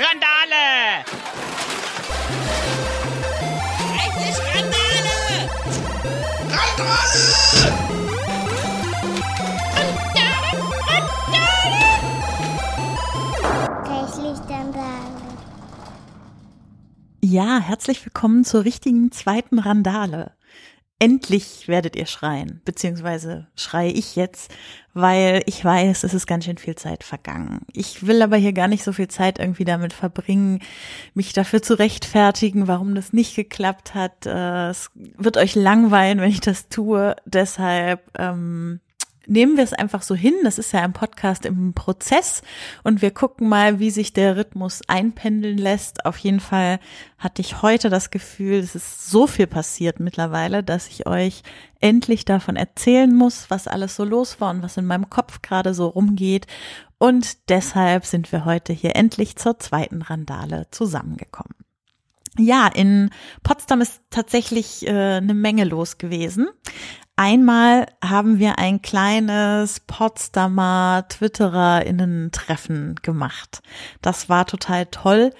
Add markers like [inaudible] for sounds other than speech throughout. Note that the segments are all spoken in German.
Randale! Endlich Randale! Reichlichtanlage. Ja, herzlich willkommen zur richtigen zweiten Randale. Endlich werdet ihr schreien, beziehungsweise schreie ich jetzt, weil ich weiß, es ist ganz schön viel Zeit vergangen. Ich will aber hier gar nicht so viel Zeit irgendwie damit verbringen, mich dafür zu rechtfertigen, warum das nicht geklappt hat. Äh, Es wird euch langweilen, wenn ich das tue. Deshalb ähm, nehmen wir es einfach so hin. Das ist ja ein Podcast im Prozess und wir gucken mal, wie sich der Rhythmus einpendeln lässt. Auf jeden Fall hatte ich heute das Gefühl, es ist so viel passiert mittlerweile, dass ich euch endlich davon erzählen muss, was alles so los war und was in meinem Kopf gerade so rumgeht. Und deshalb sind wir heute hier endlich zur zweiten Randale zusammengekommen. Ja, in Potsdam ist tatsächlich äh, eine Menge los gewesen. Einmal haben wir ein kleines Potsdamer TwittererInnen-Treffen gemacht. Das war total toll.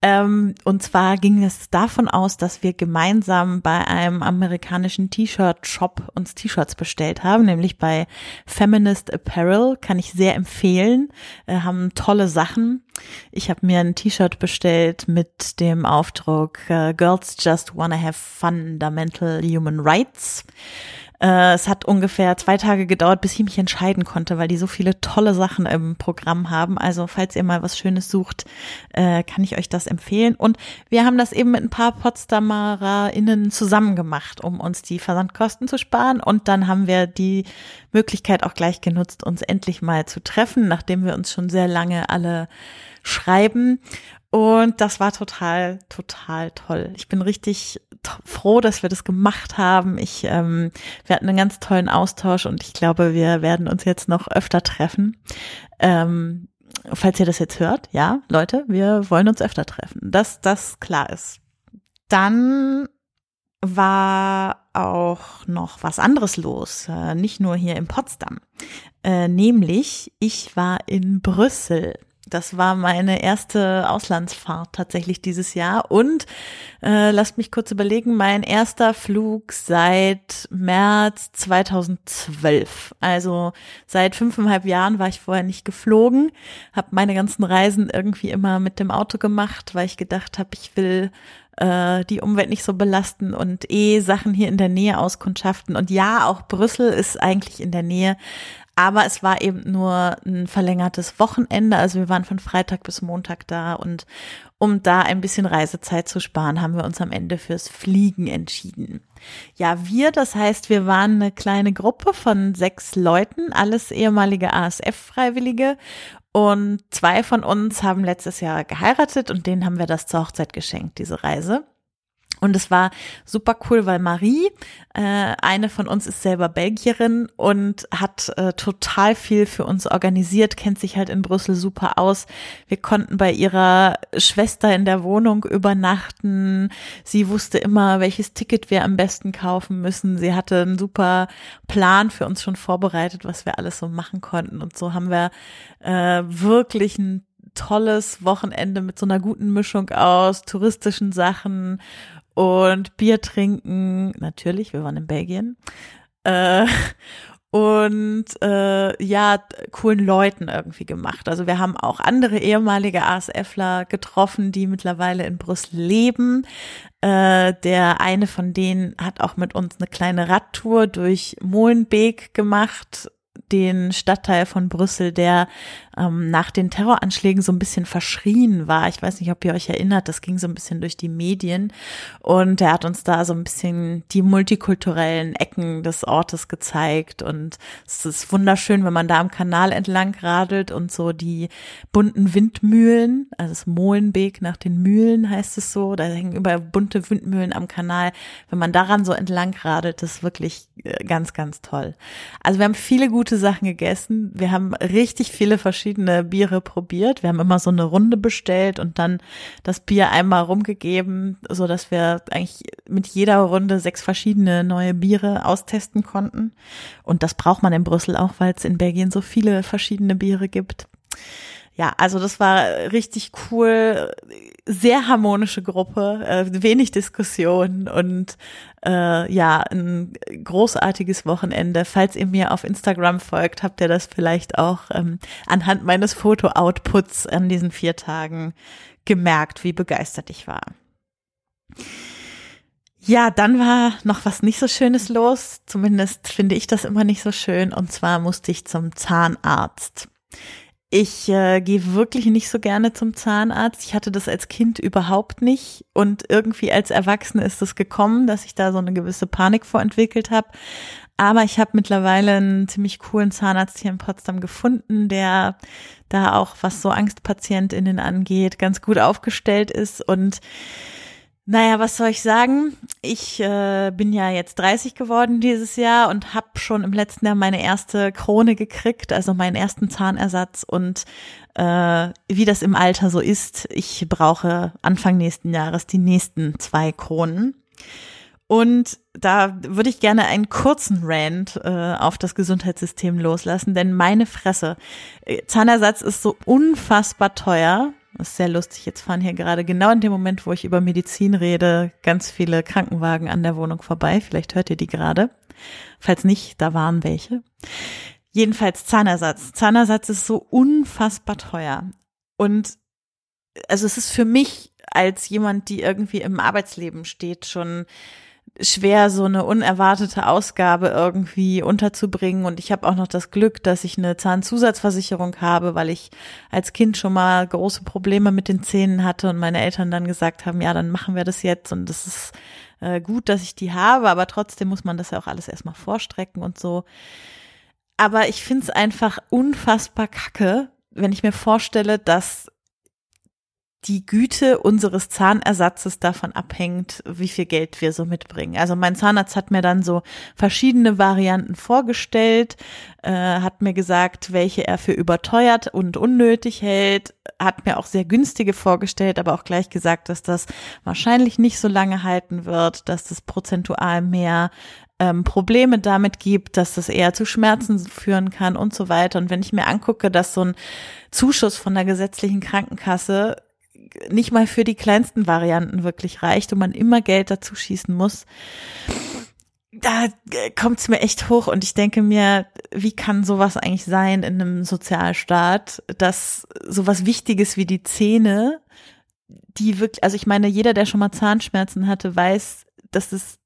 Ähm, und zwar ging es davon aus, dass wir gemeinsam bei einem amerikanischen T-Shirt-Shop uns T-Shirts bestellt haben, nämlich bei Feminist Apparel. Kann ich sehr empfehlen. Äh, haben tolle Sachen. Ich habe mir ein T-Shirt bestellt mit dem Aufdruck äh, Girls Just Wanna Have Fundamental Human Rights. Äh, es hat ungefähr zwei Tage gedauert, bis ich mich entscheiden konnte, weil die so viele tolle Sachen im Programm haben. Also falls ihr mal was Schönes sucht, äh, kann ich euch das empfehlen. Und wir haben das eben mit ein paar PotsdamerInnen zusammen gemacht, um uns die Versandkosten zu sparen. Und dann haben wir die Möglichkeit auch gleich genutzt, uns endlich mal zu treffen, nachdem wir uns schon sehr lange alle schreiben. Und das war total, total toll. Ich bin richtig froh, dass wir das gemacht haben. Ich, ähm, wir hatten einen ganz tollen Austausch und ich glaube, wir werden uns jetzt noch öfter treffen. Ähm, falls ihr das jetzt hört, ja, Leute, wir wollen uns öfter treffen. Dass das klar ist. Dann war auch noch was anderes los, äh, nicht nur hier in Potsdam. Äh, nämlich, ich war in Brüssel. Das war meine erste Auslandsfahrt tatsächlich dieses Jahr und äh, lasst mich kurz überlegen, mein erster Flug seit März 2012. Also seit fünfeinhalb Jahren war ich vorher nicht geflogen, habe meine ganzen Reisen irgendwie immer mit dem Auto gemacht, weil ich gedacht habe, ich will äh, die Umwelt nicht so belasten und eh Sachen hier in der Nähe auskundschaften. Und ja, auch Brüssel ist eigentlich in der Nähe, aber es war eben nur ein verlängertes Wochenende. Also wir waren von Freitag bis Montag da und um da ein bisschen Reisezeit zu sparen, haben wir uns am Ende fürs Fliegen entschieden. Ja, wir, das heißt, wir waren eine kleine Gruppe von sechs Leuten, alles ehemalige ASF-Freiwillige und zwei von uns haben letztes Jahr geheiratet und denen haben wir das zur Hochzeit geschenkt, diese Reise. Und es war super cool, weil Marie, äh, eine von uns ist selber Belgierin und hat äh, total viel für uns organisiert, kennt sich halt in Brüssel super aus. Wir konnten bei ihrer Schwester in der Wohnung übernachten. Sie wusste immer, welches Ticket wir am besten kaufen müssen. Sie hatte einen super Plan für uns schon vorbereitet, was wir alles so machen konnten. Und so haben wir äh, wirklich ein tolles Wochenende mit so einer guten Mischung aus touristischen Sachen und Bier trinken, natürlich, wir waren in Belgien. Äh, und äh, ja, coolen Leuten irgendwie gemacht. Also wir haben auch andere ehemalige ASFler getroffen, die mittlerweile in Brüssel leben. Äh, der eine von denen hat auch mit uns eine kleine Radtour durch Molenbeek gemacht, den Stadtteil von Brüssel, der ähm, nach den Terroranschlägen so ein bisschen verschrien war. Ich weiß nicht, ob ihr euch erinnert, das ging so ein bisschen durch die Medien und er hat uns da so ein bisschen die multikulturellen Ecken des Ortes gezeigt und es ist wunderschön, wenn man da am Kanal entlang radelt und so die bunten Windmühlen, also das Molenbeek nach den Mühlen heißt es so, da hängen überall bunte Windmühlen am Kanal. Wenn man daran so entlang radelt, ist wirklich äh, ganz, ganz toll. Also wir haben viele gute Sachen gegessen. Wir haben richtig viele verschiedene Biere probiert. Wir haben immer so eine Runde bestellt und dann das Bier einmal rumgegeben, so dass wir eigentlich mit jeder Runde sechs verschiedene neue Biere austesten konnten. Und das braucht man in Brüssel auch, weil es in Belgien so viele verschiedene Biere gibt. Ja, also das war richtig cool, sehr harmonische Gruppe, äh, wenig Diskussion und äh, ja, ein großartiges Wochenende. Falls ihr mir auf Instagram folgt, habt ihr das vielleicht auch ähm, anhand meines Foto-Outputs an diesen vier Tagen gemerkt, wie begeistert ich war. Ja, dann war noch was nicht so Schönes los. Zumindest finde ich das immer nicht so schön. Und zwar musste ich zum Zahnarzt. Ich äh, gehe wirklich nicht so gerne zum Zahnarzt. Ich hatte das als Kind überhaupt nicht. Und irgendwie als Erwachsene ist es gekommen, dass ich da so eine gewisse Panik vorentwickelt habe. Aber ich habe mittlerweile einen ziemlich coolen Zahnarzt hier in Potsdam gefunden, der da auch, was so Angstpatientinnen angeht, ganz gut aufgestellt ist und naja, was soll ich sagen? Ich äh, bin ja jetzt 30 geworden dieses Jahr und habe schon im letzten Jahr meine erste Krone gekriegt, also meinen ersten Zahnersatz. Und äh, wie das im Alter so ist, ich brauche Anfang nächsten Jahres die nächsten zwei Kronen. Und da würde ich gerne einen kurzen Rant äh, auf das Gesundheitssystem loslassen, denn meine Fresse, äh, Zahnersatz ist so unfassbar teuer das ist sehr lustig. Jetzt fahren hier gerade genau in dem Moment, wo ich über Medizin rede, ganz viele Krankenwagen an der Wohnung vorbei. Vielleicht hört ihr die gerade. Falls nicht, da waren welche. Jedenfalls Zahnersatz. Zahnersatz ist so unfassbar teuer. Und also es ist für mich als jemand, die irgendwie im Arbeitsleben steht, schon schwer, so eine unerwartete Ausgabe irgendwie unterzubringen. Und ich habe auch noch das Glück, dass ich eine Zahnzusatzversicherung habe, weil ich als Kind schon mal große Probleme mit den Zähnen hatte und meine Eltern dann gesagt haben, ja, dann machen wir das jetzt. Und das ist äh, gut, dass ich die habe, aber trotzdem muss man das ja auch alles erstmal vorstrecken und so. Aber ich finde es einfach unfassbar kacke, wenn ich mir vorstelle, dass die Güte unseres Zahnersatzes davon abhängt, wie viel Geld wir so mitbringen. Also mein Zahnarzt hat mir dann so verschiedene Varianten vorgestellt, äh, hat mir gesagt, welche er für überteuert und unnötig hält, hat mir auch sehr günstige vorgestellt, aber auch gleich gesagt, dass das wahrscheinlich nicht so lange halten wird, dass das prozentual mehr ähm, Probleme damit gibt, dass das eher zu Schmerzen führen kann und so weiter. Und wenn ich mir angucke, dass so ein Zuschuss von der gesetzlichen Krankenkasse nicht mal für die kleinsten Varianten wirklich reicht und man immer Geld dazu schießen muss, da kommt es mir echt hoch und ich denke mir, wie kann sowas eigentlich sein in einem Sozialstaat, dass sowas Wichtiges wie die Zähne, die wirklich, also ich meine, jeder, der schon mal Zahnschmerzen hatte, weiß, dass es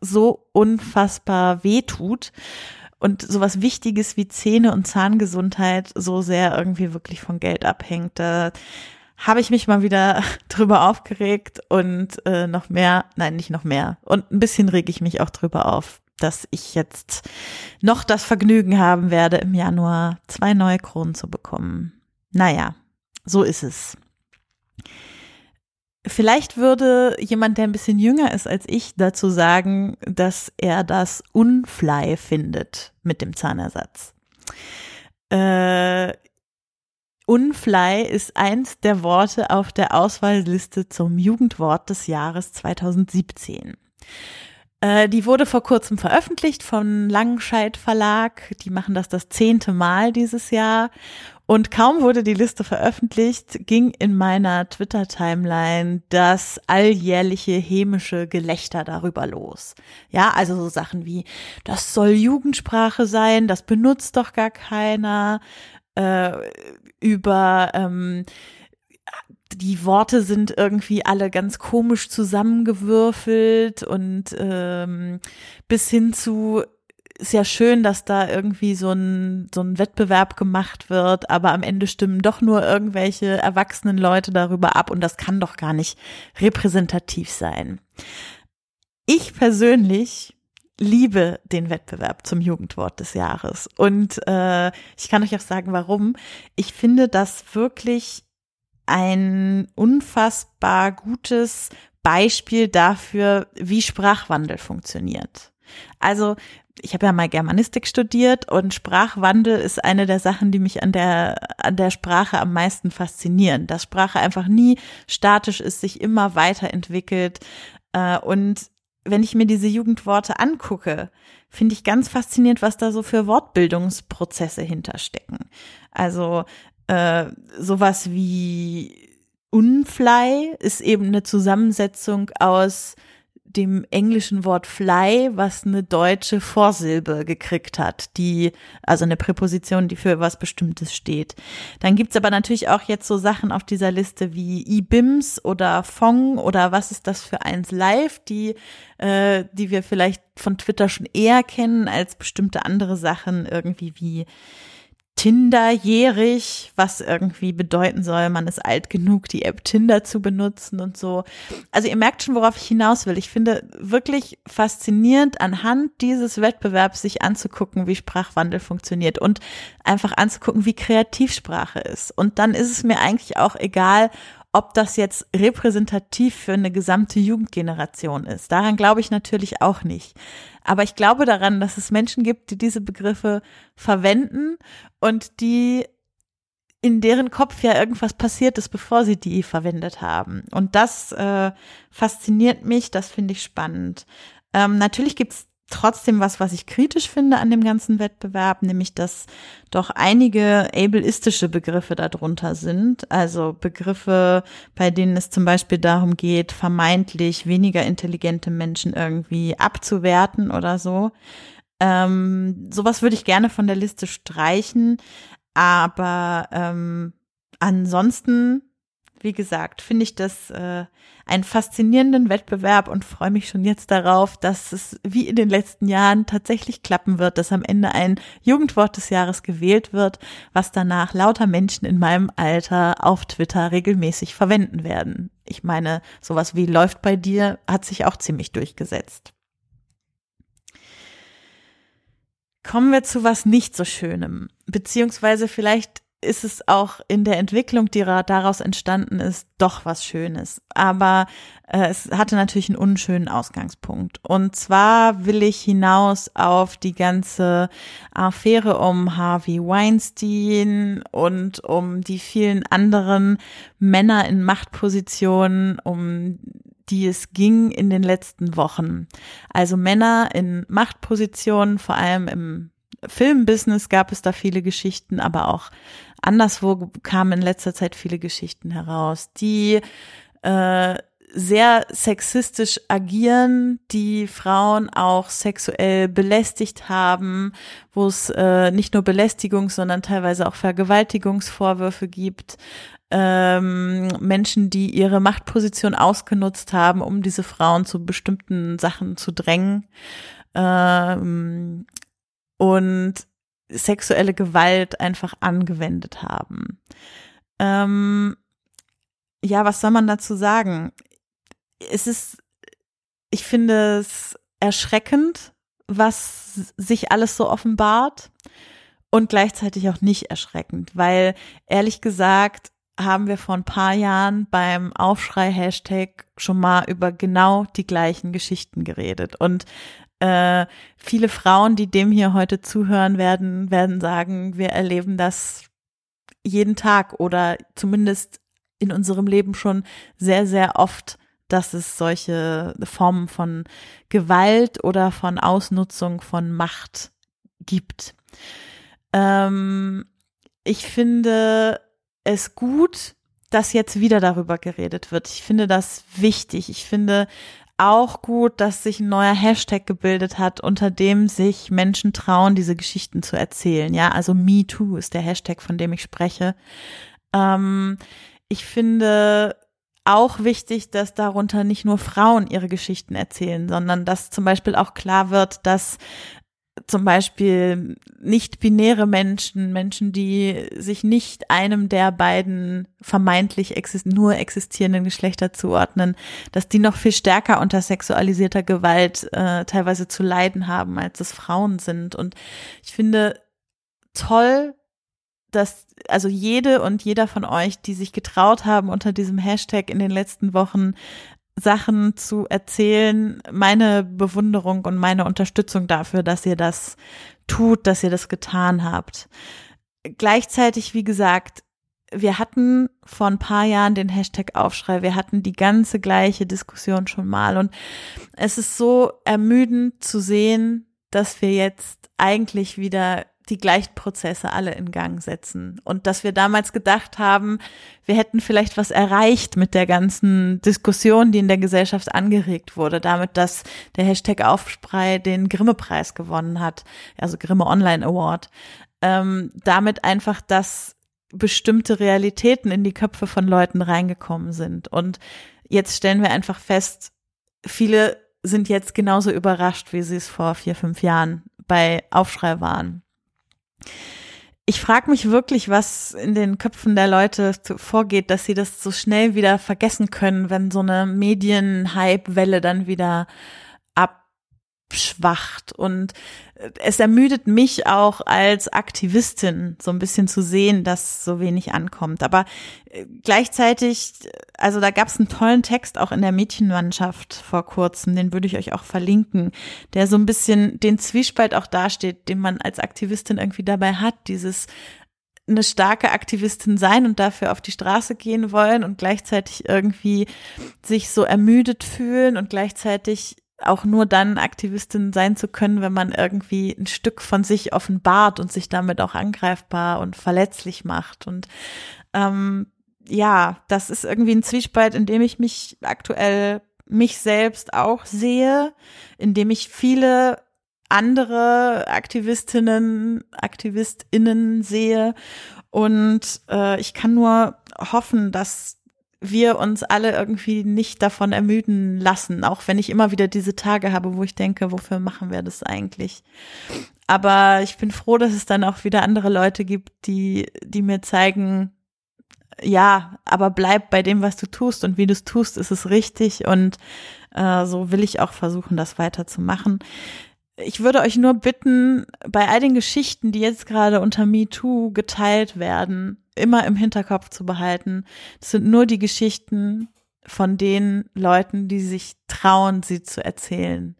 so unfassbar weh tut und sowas Wichtiges wie Zähne und Zahngesundheit so sehr irgendwie wirklich von Geld abhängt. Da habe ich mich mal wieder [laughs] drüber aufgeregt und äh, noch mehr, nein, nicht noch mehr. Und ein bisschen reg ich mich auch drüber auf, dass ich jetzt noch das Vergnügen haben werde, im Januar zwei neue Kronen zu bekommen. Naja, so ist es. Vielleicht würde jemand, der ein bisschen jünger ist als ich, dazu sagen, dass er das unfly findet mit dem Zahnersatz. Äh, Unfly ist eins der Worte auf der Auswahlliste zum Jugendwort des Jahres 2017. Äh, die wurde vor kurzem veröffentlicht von Langenscheid Verlag. Die machen das das zehnte Mal dieses Jahr. Und kaum wurde die Liste veröffentlicht, ging in meiner Twitter-Timeline das alljährliche hämische Gelächter darüber los. Ja, also so Sachen wie, das soll Jugendsprache sein, das benutzt doch gar keiner. Äh, über ähm, die Worte sind irgendwie alle ganz komisch zusammengewürfelt und ähm, bis hin zu ist ja schön, dass da irgendwie so ein, so ein Wettbewerb gemacht wird, aber am Ende stimmen doch nur irgendwelche erwachsenen Leute darüber ab und das kann doch gar nicht repräsentativ sein. Ich persönlich liebe den Wettbewerb zum Jugendwort des Jahres. Und äh, ich kann euch auch sagen, warum. Ich finde das wirklich ein unfassbar gutes Beispiel dafür, wie Sprachwandel funktioniert. Also ich habe ja mal Germanistik studiert und Sprachwandel ist eine der Sachen, die mich an der an der Sprache am meisten faszinieren. Dass Sprache einfach nie statisch ist, sich immer weiterentwickelt äh, und wenn ich mir diese Jugendworte angucke, finde ich ganz faszinierend, was da so für Wortbildungsprozesse hinterstecken. Also äh, sowas wie Unfly ist eben eine Zusammensetzung aus dem englischen Wort fly, was eine deutsche Vorsilbe gekriegt hat, die, also eine Präposition, die für was Bestimmtes steht. Dann gibt's aber natürlich auch jetzt so Sachen auf dieser Liste wie IBIMS oder Fong oder was ist das für eins live, die, äh, die wir vielleicht von Twitter schon eher kennen als bestimmte andere Sachen, irgendwie wie Tinderjährig, was irgendwie bedeuten soll, man ist alt genug, die App Tinder zu benutzen und so. Also ihr merkt schon, worauf ich hinaus will. Ich finde wirklich faszinierend, anhand dieses Wettbewerbs sich anzugucken, wie Sprachwandel funktioniert und einfach anzugucken, wie kreativ Sprache ist. Und dann ist es mir eigentlich auch egal, ob das jetzt repräsentativ für eine gesamte Jugendgeneration ist. Daran glaube ich natürlich auch nicht. Aber ich glaube daran, dass es Menschen gibt, die diese Begriffe verwenden und die in deren Kopf ja irgendwas passiert ist, bevor sie die verwendet haben. Und das äh, fasziniert mich, das finde ich spannend. Ähm, natürlich gibt's trotzdem was, was ich kritisch finde an dem ganzen Wettbewerb, nämlich dass doch einige ableistische Begriffe darunter sind. Also Begriffe, bei denen es zum Beispiel darum geht, vermeintlich weniger intelligente Menschen irgendwie abzuwerten oder so. Ähm, sowas würde ich gerne von der Liste streichen, aber ähm, ansonsten wie gesagt, finde ich das äh, einen faszinierenden Wettbewerb und freue mich schon jetzt darauf, dass es wie in den letzten Jahren tatsächlich klappen wird, dass am Ende ein Jugendwort des Jahres gewählt wird, was danach lauter Menschen in meinem Alter auf Twitter regelmäßig verwenden werden. Ich meine, sowas wie läuft bei dir hat sich auch ziemlich durchgesetzt. Kommen wir zu was nicht so Schönem, beziehungsweise vielleicht ist es auch in der Entwicklung, die daraus entstanden ist, doch was Schönes. Aber äh, es hatte natürlich einen unschönen Ausgangspunkt. Und zwar will ich hinaus auf die ganze Affäre um Harvey Weinstein und um die vielen anderen Männer in Machtpositionen, um die es ging in den letzten Wochen. Also Männer in Machtpositionen, vor allem im Filmbusiness gab es da viele Geschichten, aber auch anderswo kamen in letzter Zeit viele Geschichten heraus, die äh, sehr sexistisch agieren, die Frauen auch sexuell belästigt haben, wo es äh, nicht nur Belästigung, sondern teilweise auch Vergewaltigungsvorwürfe gibt. Ähm, Menschen, die ihre Machtposition ausgenutzt haben, um diese Frauen zu bestimmten Sachen zu drängen. Ähm, und sexuelle Gewalt einfach angewendet haben. Ähm, ja, was soll man dazu sagen? Es ist, ich finde es erschreckend, was sich alles so offenbart und gleichzeitig auch nicht erschreckend, weil ehrlich gesagt haben wir vor ein paar Jahren beim Aufschrei-Hashtag schon mal über genau die gleichen Geschichten geredet. Und äh, viele Frauen, die dem hier heute zuhören werden, werden sagen, wir erleben das jeden Tag oder zumindest in unserem Leben schon sehr, sehr oft, dass es solche Formen von Gewalt oder von Ausnutzung von Macht gibt. Ähm, ich finde es gut, dass jetzt wieder darüber geredet wird. Ich finde das wichtig. Ich finde auch gut, dass sich ein neuer Hashtag gebildet hat, unter dem sich Menschen trauen, diese Geschichten zu erzählen. Ja, also Me Too ist der Hashtag, von dem ich spreche. Ähm, ich finde auch wichtig, dass darunter nicht nur Frauen ihre Geschichten erzählen, sondern dass zum Beispiel auch klar wird, dass zum Beispiel nicht-binäre Menschen, Menschen, die sich nicht einem der beiden vermeintlich exist nur existierenden Geschlechter zuordnen, dass die noch viel stärker unter sexualisierter Gewalt äh, teilweise zu leiden haben, als es Frauen sind. Und ich finde toll, dass also jede und jeder von euch, die sich getraut haben, unter diesem Hashtag in den letzten Wochen Sachen zu erzählen, meine Bewunderung und meine Unterstützung dafür, dass ihr das tut, dass ihr das getan habt. Gleichzeitig, wie gesagt, wir hatten vor ein paar Jahren den Hashtag Aufschrei, wir hatten die ganze gleiche Diskussion schon mal und es ist so ermüdend zu sehen, dass wir jetzt eigentlich wieder die gleichen Prozesse alle in Gang setzen. Und dass wir damals gedacht haben, wir hätten vielleicht was erreicht mit der ganzen Diskussion, die in der Gesellschaft angeregt wurde, damit, dass der Hashtag Aufsprei den Grimme-Preis gewonnen hat, also Grimme Online Award. Ähm, damit einfach, dass bestimmte Realitäten in die Köpfe von Leuten reingekommen sind. Und jetzt stellen wir einfach fest, viele sind jetzt genauso überrascht, wie sie es vor vier, fünf Jahren bei Aufschrei waren. Ich frage mich wirklich, was in den Köpfen der Leute vorgeht, dass sie das so schnell wieder vergessen können, wenn so eine Medien-Hype-Welle dann wieder abschwacht. Und es ermüdet mich auch als Aktivistin so ein bisschen zu sehen, dass so wenig ankommt. Aber äh, gleichzeitig, also da gab es einen tollen Text auch in der Mädchenmannschaft vor kurzem, den würde ich euch auch verlinken, der so ein bisschen den Zwiespalt auch dasteht, den man als Aktivistin irgendwie dabei hat, dieses eine starke Aktivistin sein und dafür auf die Straße gehen wollen und gleichzeitig irgendwie sich so ermüdet fühlen und gleichzeitig auch nur dann Aktivistin sein zu können, wenn man irgendwie ein Stück von sich offenbart und sich damit auch angreifbar und verletzlich macht. Und ähm, ja, das ist irgendwie ein Zwiespalt, in dem ich mich aktuell mich selbst auch sehe, in dem ich viele andere Aktivistinnen, Aktivistinnen sehe. Und äh, ich kann nur hoffen, dass wir uns alle irgendwie nicht davon ermüden lassen, auch wenn ich immer wieder diese Tage habe, wo ich denke, wofür machen wir das eigentlich? Aber ich bin froh, dass es dann auch wieder andere Leute gibt, die, die mir zeigen, ja, aber bleib bei dem, was du tust und wie du es tust, ist es richtig und äh, so will ich auch versuchen, das weiterzumachen. Ich würde euch nur bitten, bei all den Geschichten, die jetzt gerade unter MeToo geteilt werden, immer im Hinterkopf zu behalten. Das sind nur die Geschichten von den Leuten, die sich trauen, sie zu erzählen.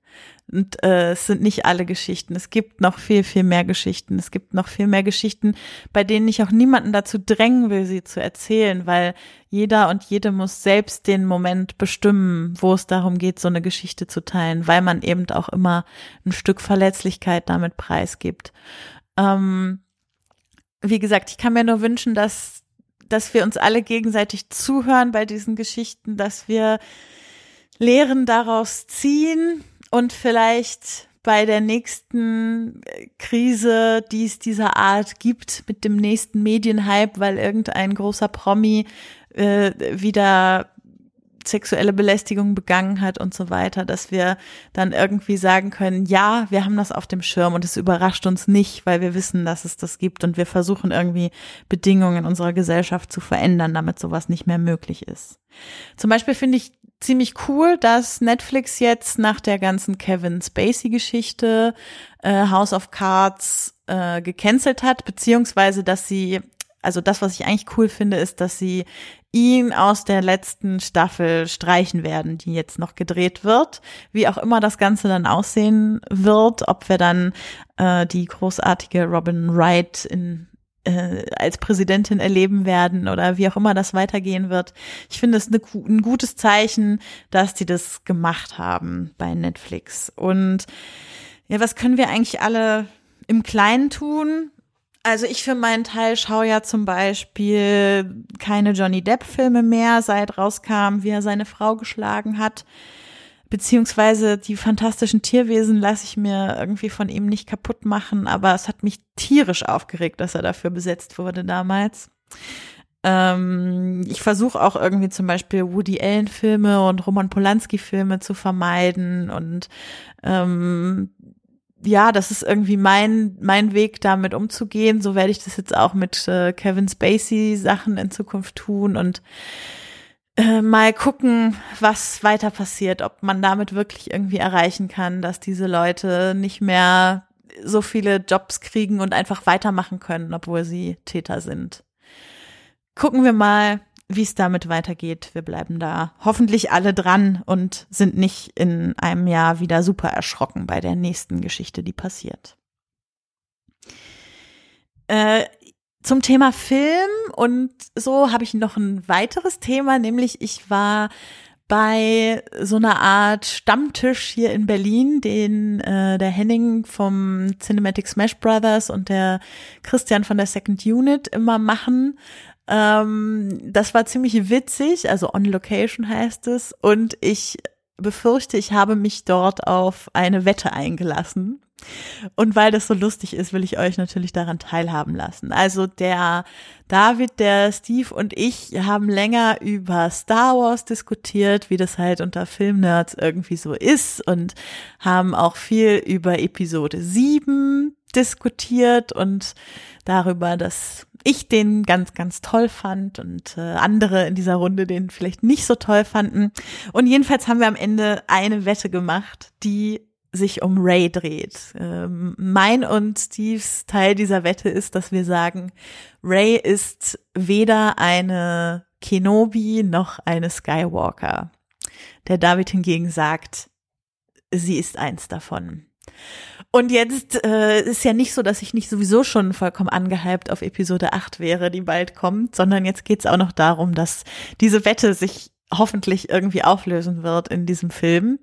Und äh, es sind nicht alle Geschichten. Es gibt noch viel, viel mehr Geschichten. Es gibt noch viel mehr Geschichten, bei denen ich auch niemanden dazu drängen will, sie zu erzählen, weil jeder und jede muss selbst den Moment bestimmen, wo es darum geht, so eine Geschichte zu teilen, weil man eben auch immer ein Stück Verletzlichkeit damit preisgibt. Ähm, wie gesagt, ich kann mir nur wünschen, dass, dass wir uns alle gegenseitig zuhören bei diesen Geschichten, dass wir Lehren daraus ziehen und vielleicht bei der nächsten Krise, die es dieser Art gibt, mit dem nächsten Medienhype, weil irgendein großer Promi äh, wieder sexuelle Belästigung begangen hat und so weiter, dass wir dann irgendwie sagen können, ja, wir haben das auf dem Schirm und es überrascht uns nicht, weil wir wissen, dass es das gibt und wir versuchen irgendwie Bedingungen in unserer Gesellschaft zu verändern, damit sowas nicht mehr möglich ist. Zum Beispiel finde ich ziemlich cool, dass Netflix jetzt nach der ganzen Kevin Spacey-Geschichte äh, House of Cards äh, gecancelt hat, beziehungsweise dass sie also das, was ich eigentlich cool finde, ist, dass sie ihn aus der letzten Staffel streichen werden, die jetzt noch gedreht wird. Wie auch immer das Ganze dann aussehen wird, ob wir dann äh, die großartige Robin Wright in äh, als Präsidentin erleben werden oder wie auch immer das weitergehen wird. Ich finde es eine, ein gutes Zeichen, dass die das gemacht haben bei Netflix. Und ja, was können wir eigentlich alle im Kleinen tun? Also ich für meinen Teil schaue ja zum Beispiel keine Johnny Depp-Filme mehr, seit rauskam, wie er seine Frau geschlagen hat. Beziehungsweise die fantastischen Tierwesen lasse ich mir irgendwie von ihm nicht kaputt machen, aber es hat mich tierisch aufgeregt, dass er dafür besetzt wurde damals. Ähm, ich versuche auch irgendwie zum Beispiel Woody Allen-Filme und Roman Polanski-Filme zu vermeiden und ähm, ja, das ist irgendwie mein, mein Weg, damit umzugehen. So werde ich das jetzt auch mit äh, Kevin Spacey Sachen in Zukunft tun und äh, mal gucken, was weiter passiert, ob man damit wirklich irgendwie erreichen kann, dass diese Leute nicht mehr so viele Jobs kriegen und einfach weitermachen können, obwohl sie Täter sind. Gucken wir mal, wie es damit weitergeht. Wir bleiben da hoffentlich alle dran und sind nicht in einem Jahr wieder super erschrocken bei der nächsten Geschichte, die passiert. Äh, zum Thema Film und so habe ich noch ein weiteres Thema, nämlich ich war bei so einer Art Stammtisch hier in Berlin, den äh, der Henning vom Cinematic Smash Brothers und der Christian von der Second Unit immer machen. Ähm, das war ziemlich witzig, also on location heißt es. Und ich befürchte, ich habe mich dort auf eine Wette eingelassen. Und weil das so lustig ist, will ich euch natürlich daran teilhaben lassen. Also der David, der Steve und ich haben länger über Star Wars diskutiert, wie das halt unter Filmnerds irgendwie so ist und haben auch viel über Episode 7 diskutiert und darüber, dass ich den ganz, ganz toll fand und äh, andere in dieser Runde den vielleicht nicht so toll fanden. Und jedenfalls haben wir am Ende eine Wette gemacht, die sich um Ray dreht. Ähm, mein und Steves Teil dieser Wette ist, dass wir sagen, Ray ist weder eine Kenobi noch eine Skywalker. Der David hingegen sagt, sie ist eins davon. Und jetzt äh, ist ja nicht so, dass ich nicht sowieso schon vollkommen angehypt auf Episode 8 wäre, die bald kommt, sondern jetzt geht's auch noch darum, dass diese Wette sich hoffentlich irgendwie auflösen wird in diesem Film.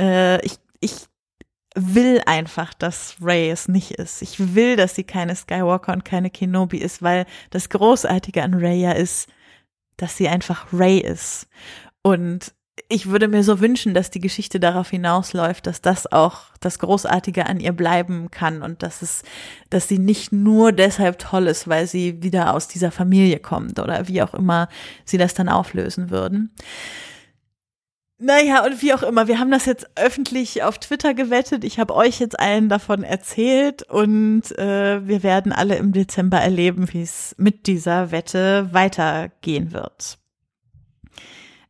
Äh, ich, ich will einfach, dass Ray es nicht ist. Ich will, dass sie keine Skywalker und keine Kenobi ist, weil das Großartige an Ray ja ist, dass sie einfach Ray ist. Und ich würde mir so wünschen, dass die Geschichte darauf hinausläuft, dass das auch das Großartige an ihr bleiben kann und dass es, dass sie nicht nur deshalb toll ist, weil sie wieder aus dieser Familie kommt oder wie auch immer sie das dann auflösen würden. Naja, und wie auch immer, wir haben das jetzt öffentlich auf Twitter gewettet. Ich habe euch jetzt allen davon erzählt und äh, wir werden alle im Dezember erleben, wie es mit dieser Wette weitergehen wird.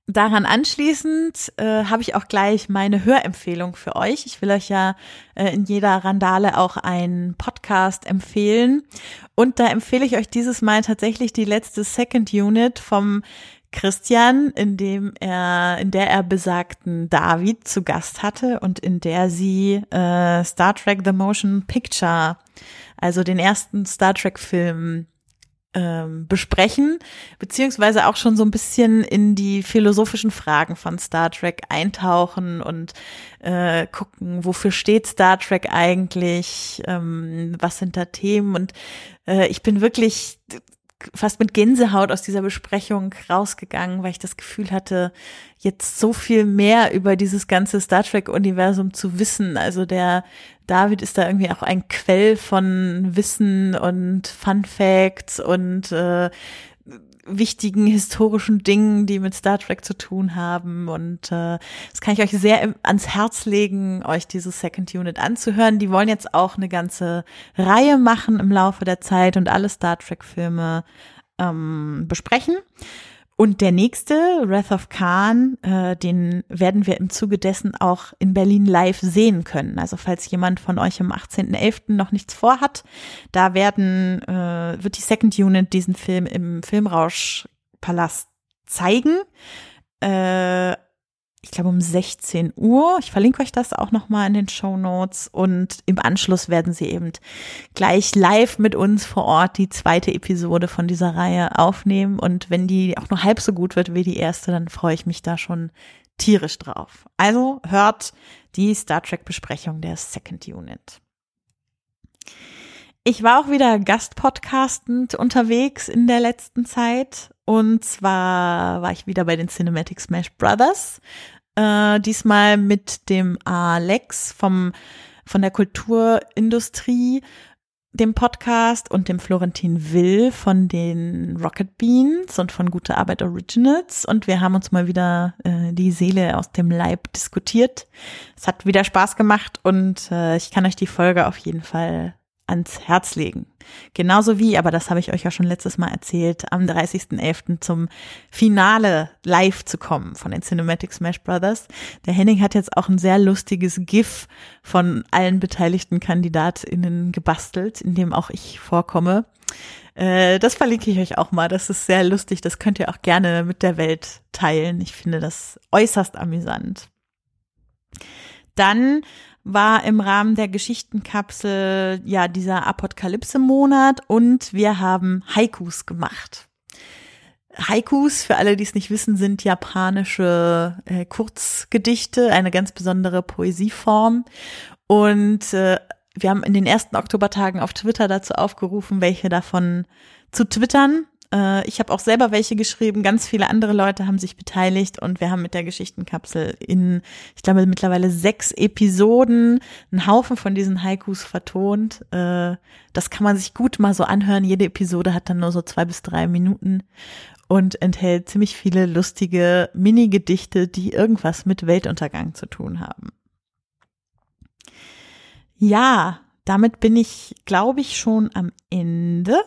Daran anschließend äh, habe ich auch gleich meine Hörempfehlung für euch. Ich will euch ja äh, in jeder Randale auch einen Podcast empfehlen. Und da empfehle ich euch dieses Mal tatsächlich die letzte Second Unit vom Christian, in dem er, in der er besagten David zu Gast hatte und in der sie äh, Star Trek The Motion Picture, also den ersten Star Trek Film ähm, besprechen, beziehungsweise auch schon so ein bisschen in die philosophischen Fragen von Star Trek eintauchen und äh, gucken, wofür steht Star Trek eigentlich, ähm, was sind da Themen? Und äh, ich bin wirklich fast mit Gänsehaut aus dieser Besprechung rausgegangen, weil ich das Gefühl hatte, jetzt so viel mehr über dieses ganze Star Trek-Universum zu wissen. Also der David ist da irgendwie auch ein Quell von Wissen und Fun Facts und äh, wichtigen historischen Dingen, die mit Star Trek zu tun haben. Und äh, das kann ich euch sehr ans Herz legen, euch diese Second Unit anzuhören. Die wollen jetzt auch eine ganze Reihe machen im Laufe der Zeit und alle Star Trek-Filme ähm, besprechen. Und der nächste, Wrath of Khan, äh, den werden wir im Zuge dessen auch in Berlin live sehen können. Also falls jemand von euch am 18.11. noch nichts vorhat, da werden, äh, wird die Second Unit diesen Film im Filmrauschpalast zeigen. Äh, ich glaube um 16 Uhr. Ich verlinke euch das auch nochmal in den Show Notes und im Anschluss werden sie eben gleich live mit uns vor Ort die zweite Episode von dieser Reihe aufnehmen und wenn die auch nur halb so gut wird wie die erste, dann freue ich mich da schon tierisch drauf. Also hört die Star Trek Besprechung der Second Unit. Ich war auch wieder Gastpodcastend unterwegs in der letzten Zeit. Und zwar war ich wieder bei den Cinematic Smash Brothers. Äh, diesmal mit dem Alex vom, von der Kulturindustrie, dem Podcast und dem Florentin Will von den Rocket Beans und von Gute Arbeit Originals. Und wir haben uns mal wieder äh, die Seele aus dem Leib diskutiert. Es hat wieder Spaß gemacht und äh, ich kann euch die Folge auf jeden Fall ans Herz legen. Genauso wie, aber das habe ich euch ja schon letztes Mal erzählt, am 30.11. zum Finale live zu kommen von den Cinematic Smash Brothers. Der Henning hat jetzt auch ein sehr lustiges GIF von allen beteiligten KandidatInnen gebastelt, in dem auch ich vorkomme. Äh, das verlinke ich euch auch mal. Das ist sehr lustig. Das könnt ihr auch gerne mit der Welt teilen. Ich finde das äußerst amüsant. Dann war im Rahmen der Geschichtenkapsel ja dieser Apokalypse-Monat und wir haben Haikus gemacht. Haikus, für alle, die es nicht wissen, sind japanische äh, Kurzgedichte, eine ganz besondere Poesieform. Und äh, wir haben in den ersten Oktobertagen auf Twitter dazu aufgerufen, welche davon zu twittern. Äh, ich habe auch selber welche geschrieben. Ganz viele andere Leute haben sich beteiligt und wir haben mit der Geschichtenkapsel in, ich glaube, mittlerweile sechs Episoden einen Haufen von diesen Haikus vertont. Äh, das kann man sich gut mal so anhören. Jede Episode hat dann nur so zwei bis drei Minuten und enthält ziemlich viele lustige Mini-Gedichte, die irgendwas mit Weltuntergang zu tun haben. Ja, damit bin ich, glaube ich, schon am Ende.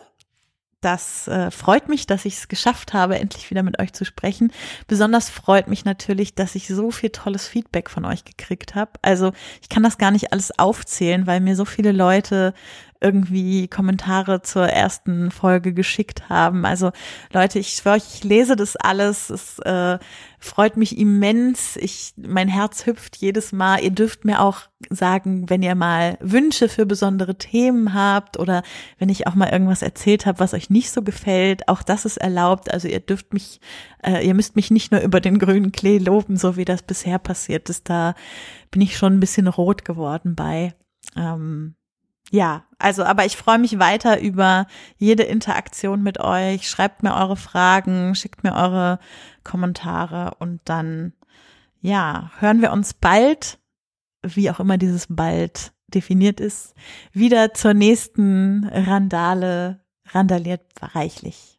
Das äh, freut mich, dass ich es geschafft habe, endlich wieder mit euch zu sprechen. Besonders freut mich natürlich, dass ich so viel tolles Feedback von euch gekriegt habe. Also ich kann das gar nicht alles aufzählen, weil mir so viele Leute irgendwie Kommentare zur ersten Folge geschickt haben. Also Leute, ich schwöre, ich lese das alles. Es äh, freut mich immens. Ich, mein Herz hüpft jedes Mal. Ihr dürft mir auch sagen, wenn ihr mal Wünsche für besondere Themen habt oder wenn ich auch mal irgendwas erzählt habe, was euch nicht so gefällt. Auch das ist erlaubt. Also ihr dürft mich, äh, ihr müsst mich nicht nur über den grünen Klee loben, so wie das bisher passiert ist. Da bin ich schon ein bisschen rot geworden bei. Ähm, ja, also, aber ich freue mich weiter über jede Interaktion mit euch. Schreibt mir eure Fragen, schickt mir eure Kommentare und dann, ja, hören wir uns bald, wie auch immer dieses bald definiert ist, wieder zur nächsten Randale. Randaliert reichlich.